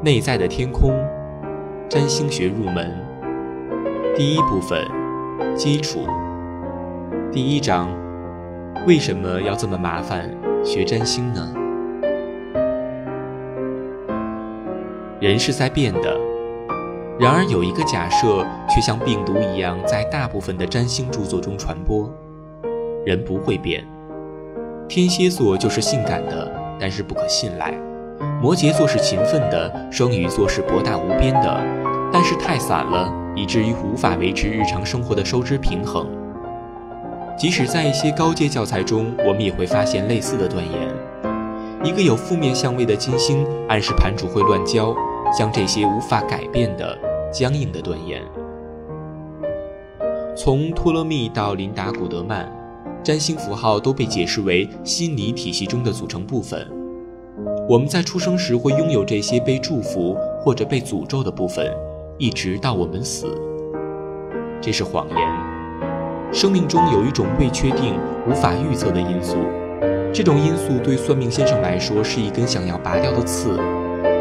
内在的天空，占星学入门，第一部分，基础，第一章，为什么要这么麻烦学占星呢？人是在变的，然而有一个假设却像病毒一样在大部分的占星著作中传播：人不会变。天蝎座就是性感的，但是不可信赖。摩羯座是勤奋的，双鱼座是博大无边的，但是太散了，以至于无法维持日常生活的收支平衡。即使在一些高阶教材中，我们也会发现类似的断言：一个有负面相位的金星暗示盘主会乱交，像这些无法改变的僵硬的断言。从托勒密到琳达·古德曼，占星符号都被解释为心理体系中的组成部分。我们在出生时会拥有这些被祝福或者被诅咒的部分，一直到我们死。这是谎言。生命中有一种未确定、无法预测的因素，这种因素对算命先生来说是一根想要拔掉的刺；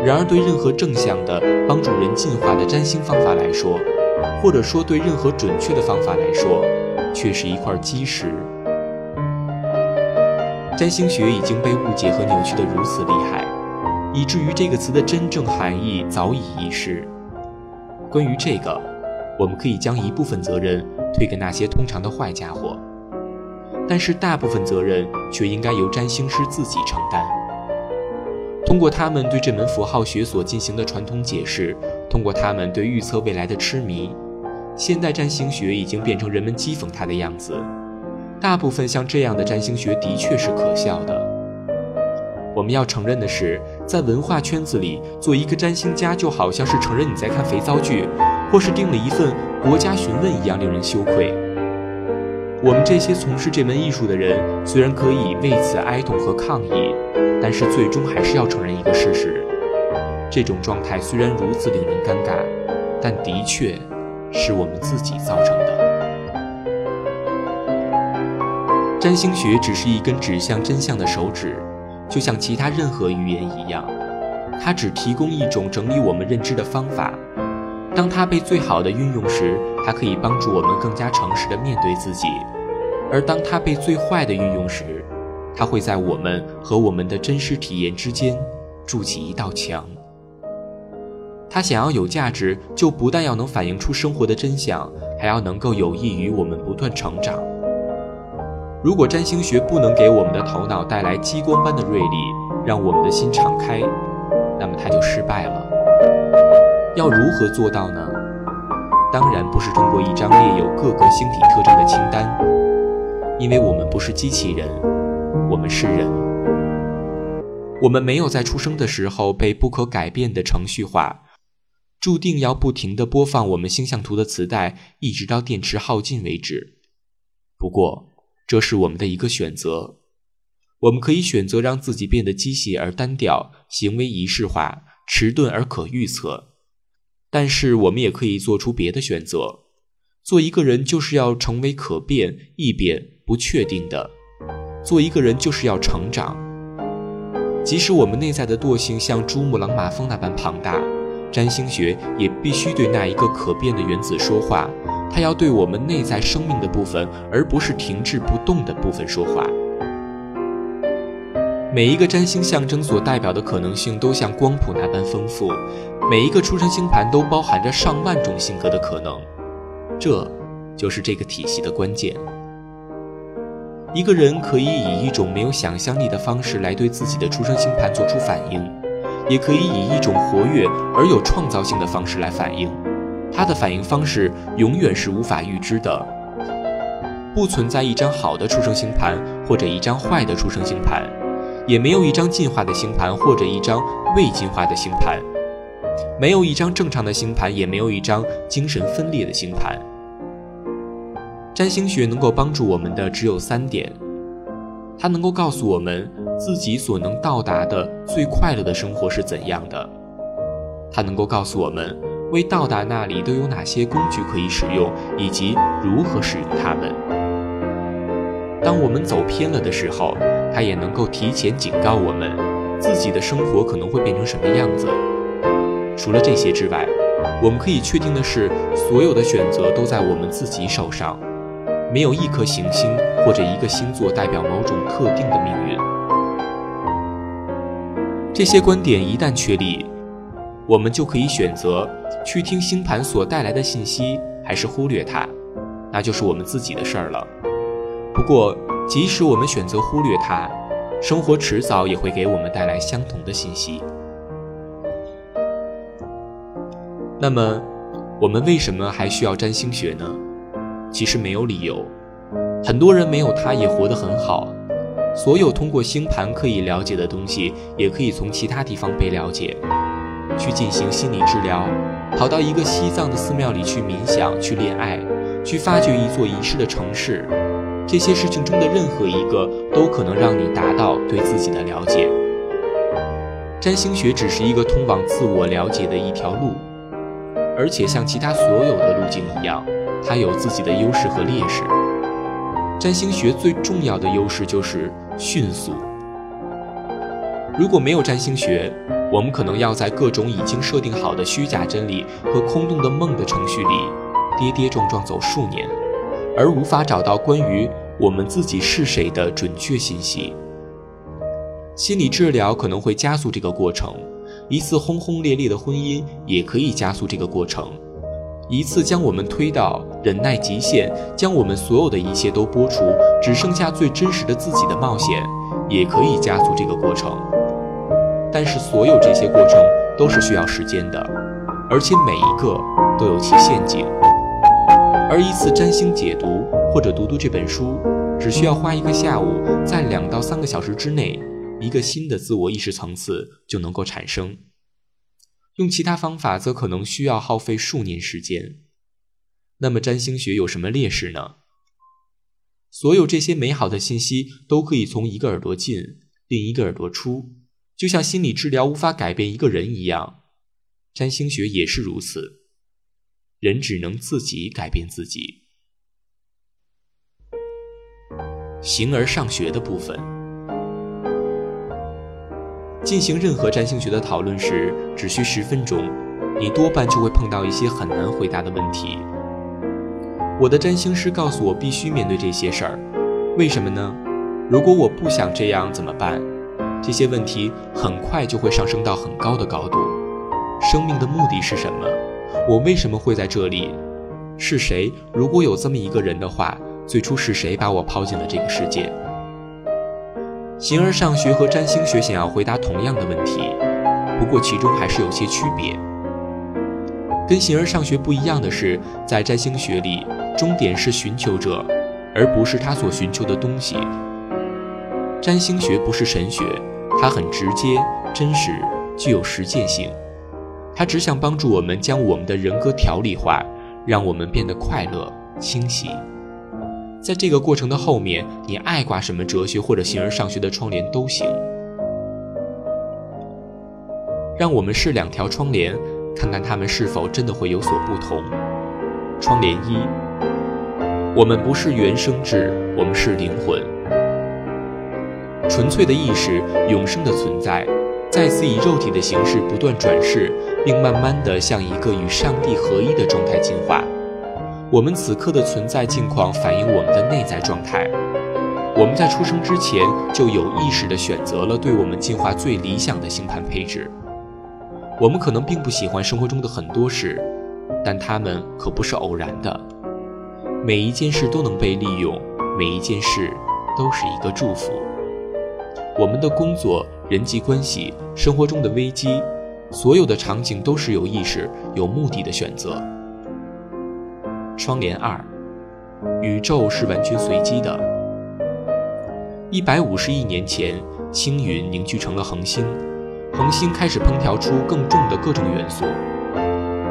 然而，对任何正向的、帮助人进化的占星方法来说，或者说对任何准确的方法来说，却是一块基石。占星学已经被误解和扭曲得如此厉害，以至于这个词的真正含义早已遗失。关于这个，我们可以将一部分责任推给那些通常的坏家伙，但是大部分责任却应该由占星师自己承担。通过他们对这门符号学所进行的传统解释，通过他们对预测未来的痴迷，现代占星学已经变成人们讥讽它的样子。大部分像这样的占星学的确是可笑的。我们要承认的是，在文化圈子里，做一个占星家就好像是承认你在看肥皂剧，或是订了一份国家询问一样，令人羞愧。我们这些从事这门艺术的人，虽然可以为此哀痛和抗议，但是最终还是要承认一个事实：这种状态虽然如此令人尴尬，但的确是我们自己造成的。占星学只是一根指向真相的手指，就像其他任何语言一样，它只提供一种整理我们认知的方法。当它被最好的运用时，它可以帮助我们更加诚实地面对自己；而当它被最坏的运用时，它会在我们和我们的真实体验之间筑起一道墙。它想要有价值，就不但要能反映出生活的真相，还要能够有益于我们不断成长。如果占星学不能给我们的头脑带来激光般的锐利，让我们的心敞开，那么它就失败了。要如何做到呢？当然不是通过一张列有各个星体特征的清单，因为我们不是机器人，我们是人。我们没有在出生的时候被不可改变的程序化，注定要不停地播放我们星象图的磁带，一直到电池耗尽为止。不过，这是我们的一个选择，我们可以选择让自己变得机械而单调，行为仪式化、迟钝而可预测。但是，我们也可以做出别的选择。做一个人就是要成为可变、易变、不确定的。做一个人就是要成长。即使我们内在的惰性像珠穆朗玛峰那般庞大，占星学也必须对那一个可变的原子说话。它要对我们内在生命的部分，而不是停滞不动的部分说话。每一个占星象征所代表的可能性都像光谱那般丰富，每一个出生星盘都包含着上万种性格的可能。这就是这个体系的关键。一个人可以以一种没有想象力的方式来对自己的出生星盘做出反应，也可以以一种活跃而有创造性的方式来反应。他的反应方式永远是无法预知的，不存在一张好的出生星盘或者一张坏的出生星盘，也没有一张进化的星盘或者一张未进化的星盘，没有一张正常的星盘，也没有一张精神分裂的星盘。占星学能够帮助我们的只有三点：它能够告诉我们自己所能到达的最快乐的生活是怎样的；它能够告诉我们。为到达那里都有哪些工具可以使用，以及如何使用它们？当我们走偏了的时候，它也能够提前警告我们，自己的生活可能会变成什么样子。除了这些之外，我们可以确定的是，所有的选择都在我们自己手上，没有一颗行星或者一个星座代表某种特定的命运。这些观点一旦确立，我们就可以选择去听星盘所带来的信息，还是忽略它，那就是我们自己的事儿了。不过，即使我们选择忽略它，生活迟早也会给我们带来相同的信息。那么，我们为什么还需要占星学呢？其实没有理由。很多人没有它也活得很好。所有通过星盘可以了解的东西，也可以从其他地方被了解。去进行心理治疗，跑到一个西藏的寺庙里去冥想、去恋爱、去发掘一座遗失的城市，这些事情中的任何一个，都可能让你达到对自己的了解。占星学只是一个通往自我了解的一条路。而且像其他所有的路径一样，它有自己的优势和劣势。占星学最重要的优势就是迅速。如果没有占星学，我们可能要在各种已经设定好的虚假真理和空洞的梦的程序里跌跌撞撞走数年，而无法找到关于我们自己是谁的准确信息。心理治疗可能会加速这个过程。一次轰轰烈烈的婚姻也可以加速这个过程，一次将我们推到忍耐极限，将我们所有的一切都剥除，只剩下最真实的自己的冒险，也可以加速这个过程。但是所有这些过程都是需要时间的，而且每一个都有其陷阱。而一次占星解读或者读读这本书，只需要花一个下午，在两到三个小时之内。一个新的自我意识层次就能够产生，用其他方法则可能需要耗费数年时间。那么占星学有什么劣势呢？所有这些美好的信息都可以从一个耳朵进，另一个耳朵出，就像心理治疗无法改变一个人一样，占星学也是如此。人只能自己改变自己。形而上学的部分。进行任何占星学的讨论时，只需十分钟，你多半就会碰到一些很难回答的问题。我的占星师告诉我，必须面对这些事儿。为什么呢？如果我不想这样怎么办？这些问题很快就会上升到很高的高度。生命的目的是什么？我为什么会在这里？是谁？如果有这么一个人的话，最初是谁把我抛进了这个世界？形而上学和占星学想要回答同样的问题，不过其中还是有些区别。跟形而上学不一样的是，在占星学里，终点是寻求者，而不是他所寻求的东西。占星学不是神学，它很直接、真实，具有实践性。它只想帮助我们将我们的人格条理化，让我们变得快乐、清晰。在这个过程的后面，你爱挂什么哲学或者形而上学的窗帘都行。让我们试两条窗帘，看看它们是否真的会有所不同。窗帘一：我们不是原生质，我们是灵魂，纯粹的意识，永生的存在，再次以肉体的形式不断转世，并慢慢地向一个与上帝合一的状态进化。我们此刻的存在境况反映我们的内在状态。我们在出生之前就有意识地选择了对我们进化最理想的星盘配置。我们可能并不喜欢生活中的很多事，但它们可不是偶然的。每一件事都能被利用，每一件事都是一个祝福。我们的工作、人际关系、生活中的危机，所有的场景都是有意识、有目的的选择。窗帘二，宇宙是完全随机的。一百五十亿年前，星云凝聚成了恒星，恒星开始烹调出更重的各种元素，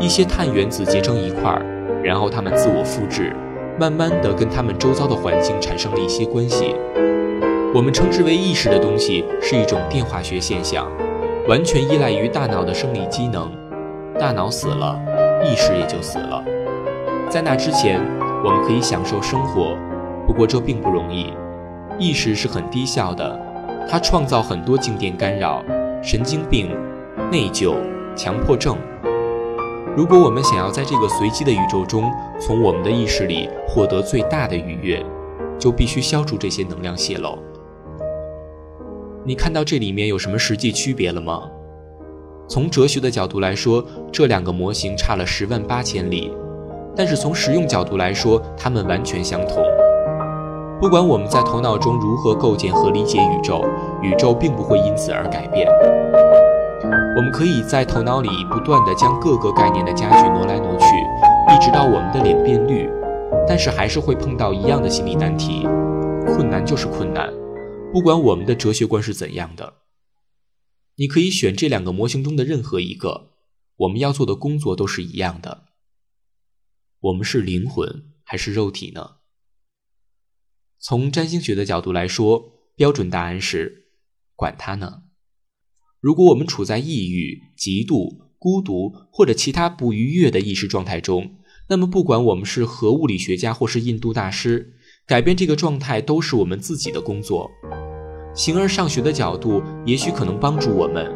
一些碳原子结成一块儿，然后它们自我复制，慢慢的跟它们周遭的环境产生了一些关系。我们称之为意识的东西是一种电化学现象，完全依赖于大脑的生理机能。大脑死了，意识也就死了。在那之前，我们可以享受生活，不过这并不容易。意识是很低效的，它创造很多静电干扰、神经病、内疚、强迫症、如果我们想要在这个随机的宇宙中，从我们的意识里获得最大的愉悦，就必须消除这些能量泄漏。你看到这里面有什么实际区别了吗？从哲学的角度来说，这两个模型差了十万八千里，但是从实用角度来说，它们完全相同。不管我们在头脑中如何构建和理解宇宙，宇宙并不会因此而改变。我们可以在头脑里不断地将各个概念的家具挪来挪去，一直到我们的脸变绿，但是还是会碰到一样的心理难题。困难就是困难，不管我们的哲学观是怎样的。你可以选这两个模型中的任何一个，我们要做的工作都是一样的。我们是灵魂还是肉体呢？从占星学的角度来说，标准答案是：管他呢。如果我们处在抑郁、嫉妒、孤独或者其他不愉悦的意识状态中，那么不管我们是核物理学家或是印度大师，改变这个状态都是我们自己的工作。形而上学的角度也许可能帮助我们，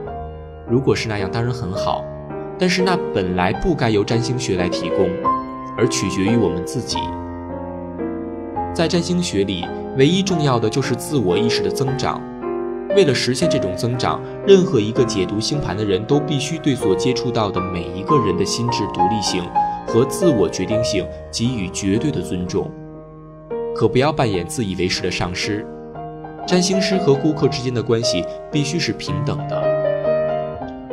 如果是那样，当然很好。但是那本来不该由占星学来提供，而取决于我们自己。在占星学里，唯一重要的就是自我意识的增长。为了实现这种增长，任何一个解读星盘的人都必须对所接触到的每一个人的心智独立性和自我决定性给予绝对的尊重，可不要扮演自以为是的上师。占星师和顾客之间的关系必须是平等的。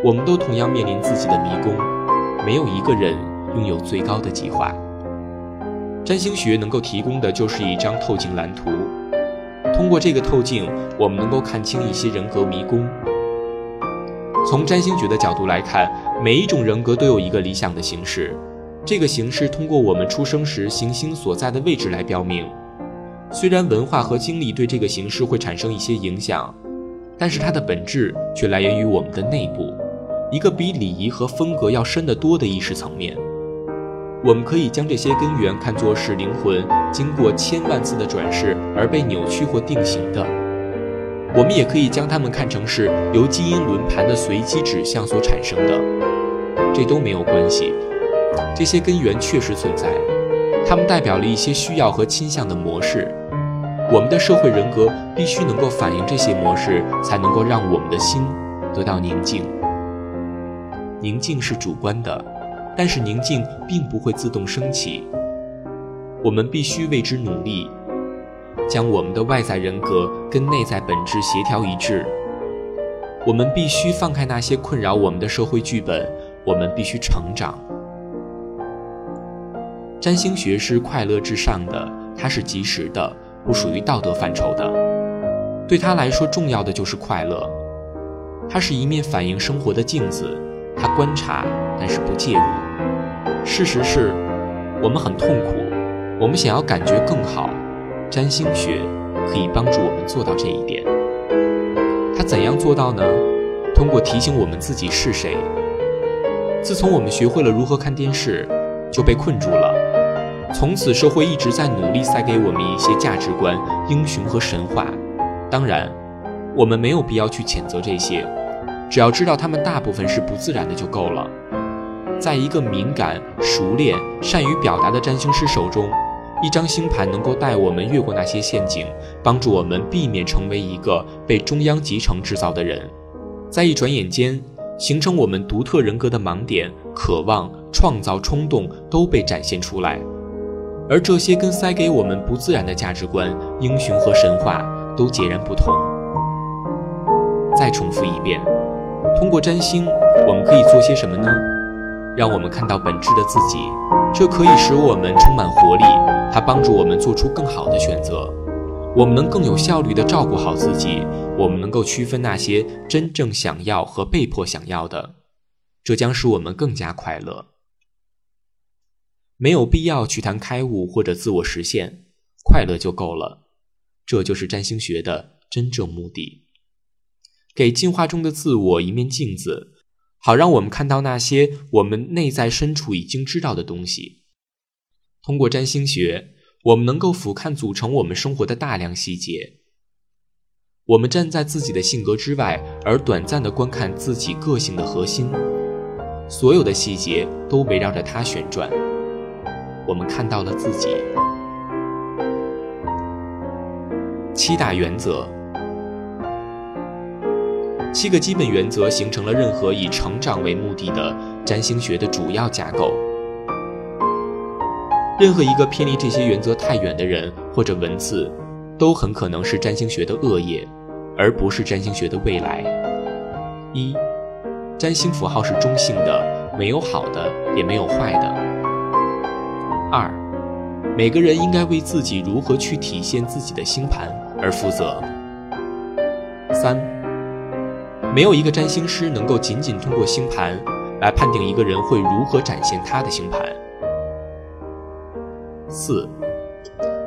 我们都同样面临自己的迷宫，没有一个人拥有最高的计划。占星学能够提供的就是一张透镜蓝图。通过这个透镜，我们能够看清一些人格迷宫。从占星学的角度来看，每一种人格都有一个理想的形式，这个形式通过我们出生时行星所在的位置来标明。虽然文化和经历对这个形式会产生一些影响，但是它的本质却来源于我们的内部，一个比礼仪和风格要深得多的意识层面。我们可以将这些根源看作是灵魂经过千万次的转世而被扭曲或定型的，我们也可以将它们看成是由基因轮盘的随机指向所产生的，这都没有关系。这些根源确实存在，它们代表了一些需要和倾向的模式。我们的社会人格必须能够反映这些模式，才能够让我们的心得到宁静。宁静是主观的。但是宁静并不会自动升起，我们必须为之努力，将我们的外在人格跟内在本质协调一致。我们必须放开那些困扰我们的社会剧本，我们必须成长。占星学是快乐至上的，它是及时的，不属于道德范畴的。对他来说，重要的就是快乐。它是一面反映生活的镜子，它观察，但是不介入。事实是，我们很痛苦，我们想要感觉更好。占星学可以帮助我们做到这一点。它怎样做到呢？通过提醒我们自己是谁。自从我们学会了如何看电视，就被困住了。从此，社会一直在努力塞给我们一些价值观、英雄和神话。当然，我们没有必要去谴责这些，只要知道他们大部分是不自然的就够了。在一个敏感、熟练、善于表达的占星师手中，一张星盘能够带我们越过那些陷阱，帮助我们避免成为一个被中央集成制造的人。在一转眼间，形成我们独特人格的盲点、渴望、创造冲动都被展现出来，而这些跟塞给我们不自然的价值观、英雄和神话都截然不同。再重复一遍，通过占星，我们可以做些什么呢？让我们看到本质的自己，这可以使我们充满活力。它帮助我们做出更好的选择，我们能更有效率地照顾好自己。我们能够区分那些真正想要和被迫想要的，这将使我们更加快乐。没有必要去谈开悟或者自我实现，快乐就够了。这就是占星学的真正目的，给进化中的自我一面镜子。好，让我们看到那些我们内在深处已经知道的东西。通过占星学，我们能够俯瞰组成我们生活的大量细节。我们站在自己的性格之外，而短暂的观看自己个性的核心。所有的细节都围绕着它旋转。我们看到了自己。七大原则，七个基本原则形成了任何以成长为目的的占星学的主要架构。任何一个偏离这些原则太远的人或者文字，都很可能是占星学的恶业，而不是占星学的未来。一，占星符号是中性的，没有好的，也没有坏的。二，每个人应该为自己如何去体现自己的星盘。而负责。三，没有一个占星师能够仅仅通过星盘来判定一个人会如何展现他的星盘。四，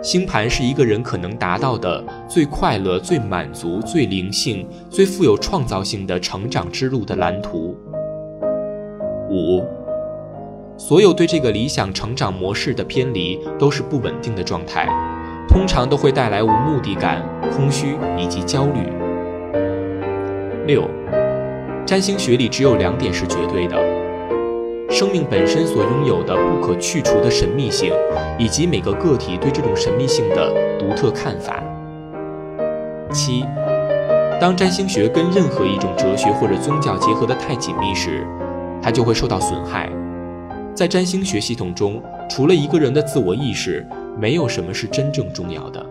星盘是一个人可能达到的最快乐、最满足、最灵性、最富有创造性的成长之路的蓝图。五，所有对这个理想成长模式的偏离都是不稳定的状态。通常都会带来无目的感、空虚以及焦虑。六，占星学里只有两点是绝对的：生命本身所拥有的不可去除的神秘性，以及每个个体对这种神秘性的独特看法。七，当占星学跟任何一种哲学或者宗教结合的太紧密时，它就会受到损害。在占星学系统中，除了一个人的自我意识。没有什么是真正重要的。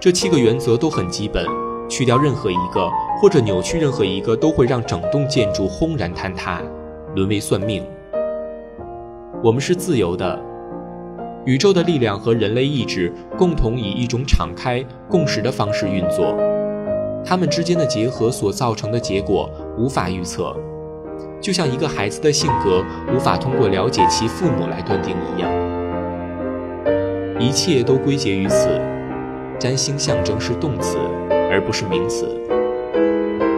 这七个原则都很基本，去掉任何一个或者扭曲任何一个，都会让整栋建筑轰然坍塌，沦为算命。我们是自由的，宇宙的力量和人类意志共同以一种敞开共识的方式运作，它们之间的结合所造成的结果无法预测，就像一个孩子的性格无法通过了解其父母来断定一样。一切都归结于此，占星象征是动词，而不是名词。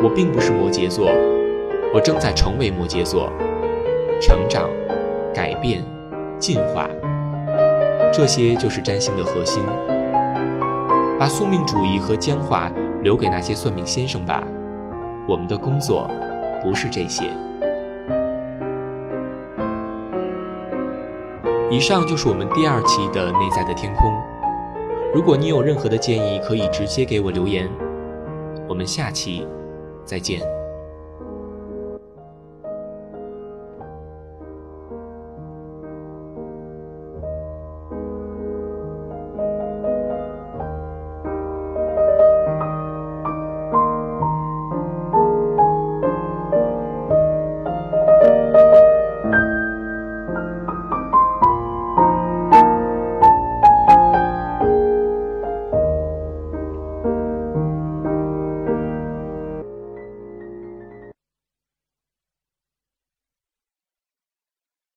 我并不是摩羯座，我正在成为摩羯座，成长、改变、进化，这些就是占星的核心。把宿命主义和僵化留给那些算命先生吧，我们的工作不是这些。以上就是我们第二期的内在的天空。如果你有任何的建议，可以直接给我留言。我们下期再见。